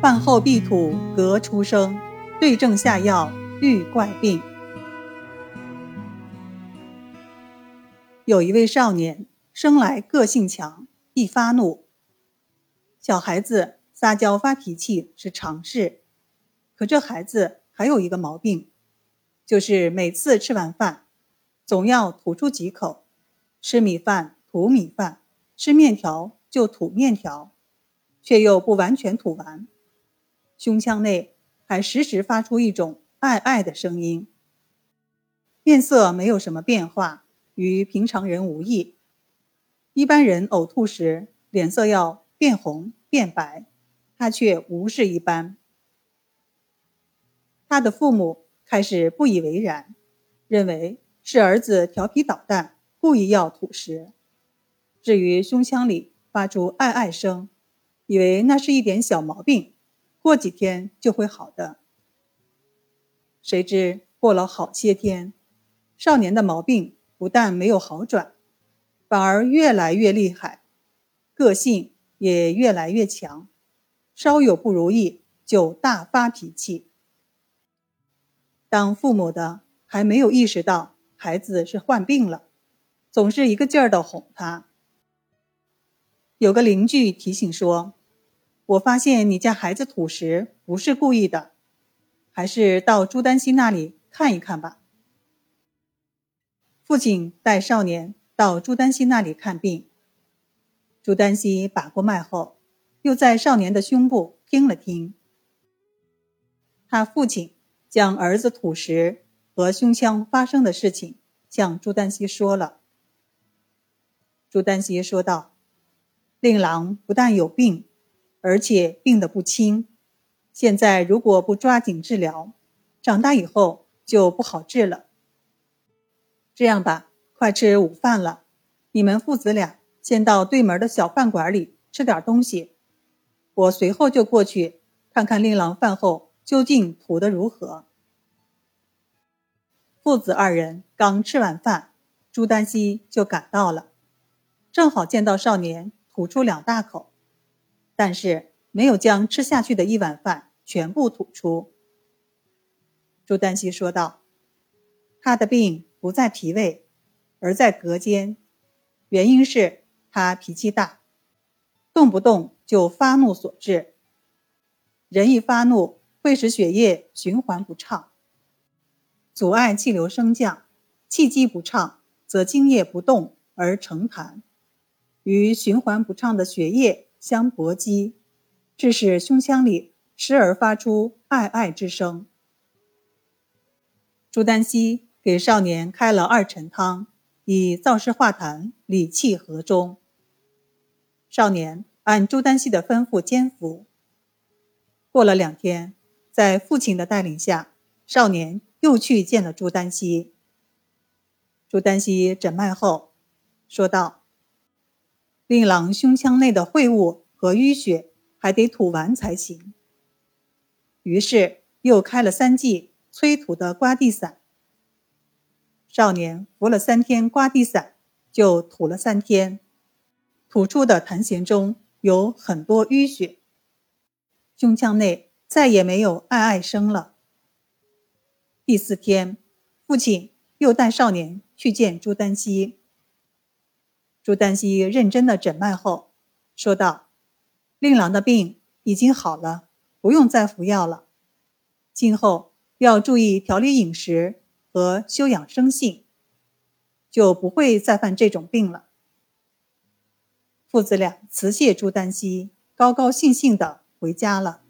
饭后必吐嗝出声，对症下药愈怪病。有一位少年生来个性强，易发怒。小孩子撒娇发脾气是常事，可这孩子还有一个毛病，就是每次吃完饭，总要吐出几口，吃米饭吐米饭，吃面条就吐面条，却又不完全吐完。胸腔内还时时发出一种“爱爱”的声音，面色没有什么变化，与平常人无异。一般人呕吐时脸色要变红变白，他却无事一般。他的父母开始不以为然，认为是儿子调皮捣蛋，故意要吐食。至于胸腔里发出“爱爱”声，以为那是一点小毛病。过几天就会好的。谁知过了好些天，少年的毛病不但没有好转，反而越来越厉害，个性也越来越强，稍有不如意就大发脾气。当父母的还没有意识到孩子是患病了，总是一个劲儿的哄他。有个邻居提醒说。我发现你家孩子吐食不是故意的，还是到朱丹溪那里看一看吧。父亲带少年到朱丹溪那里看病。朱丹溪把过脉后，又在少年的胸部听了听。他父亲将儿子吐食和胸腔发生的事情向朱丹溪说了。朱丹溪说道：“令郎不但有病。”而且病得不轻，现在如果不抓紧治疗，长大以后就不好治了。这样吧，快吃午饭了，你们父子俩先到对门的小饭馆里吃点东西，我随后就过去看看令郎饭后究竟吐得如何。父子二人刚吃完饭，朱丹溪就赶到了，正好见到少年吐出两大口。但是没有将吃下去的一碗饭全部吐出。朱丹溪说道：“他的病不在脾胃，而在膈间，原因是他脾气大，动不动就发怒所致。人一发怒，会使血液循环不畅，阻碍气流升降，气机不畅，则津液不动而成痰，与循环不畅的血液。”相搏击，致使胸腔里时而发出“爱爱”之声。朱丹溪给少年开了二陈汤，以燥湿化痰、理气和中。少年按朱丹溪的吩咐煎服。过了两天，在父亲的带领下，少年又去见了朱丹溪。朱丹溪诊脉后，说道。令郎胸腔内的秽物和淤血还得吐完才行。于是又开了三剂催吐的刮地散。少年服了三天刮地散，就吐了三天，吐出的痰涎中有很多淤血，胸腔内再也没有爱爱声了。第四天，父亲又带少年去见朱丹溪。朱丹溪认真的诊脉后，说道：“令郎的病已经好了，不用再服药了。今后要注意调理饮食和休养生性，就不会再犯这种病了。”父子俩辞谢朱丹溪，高高兴兴的回家了。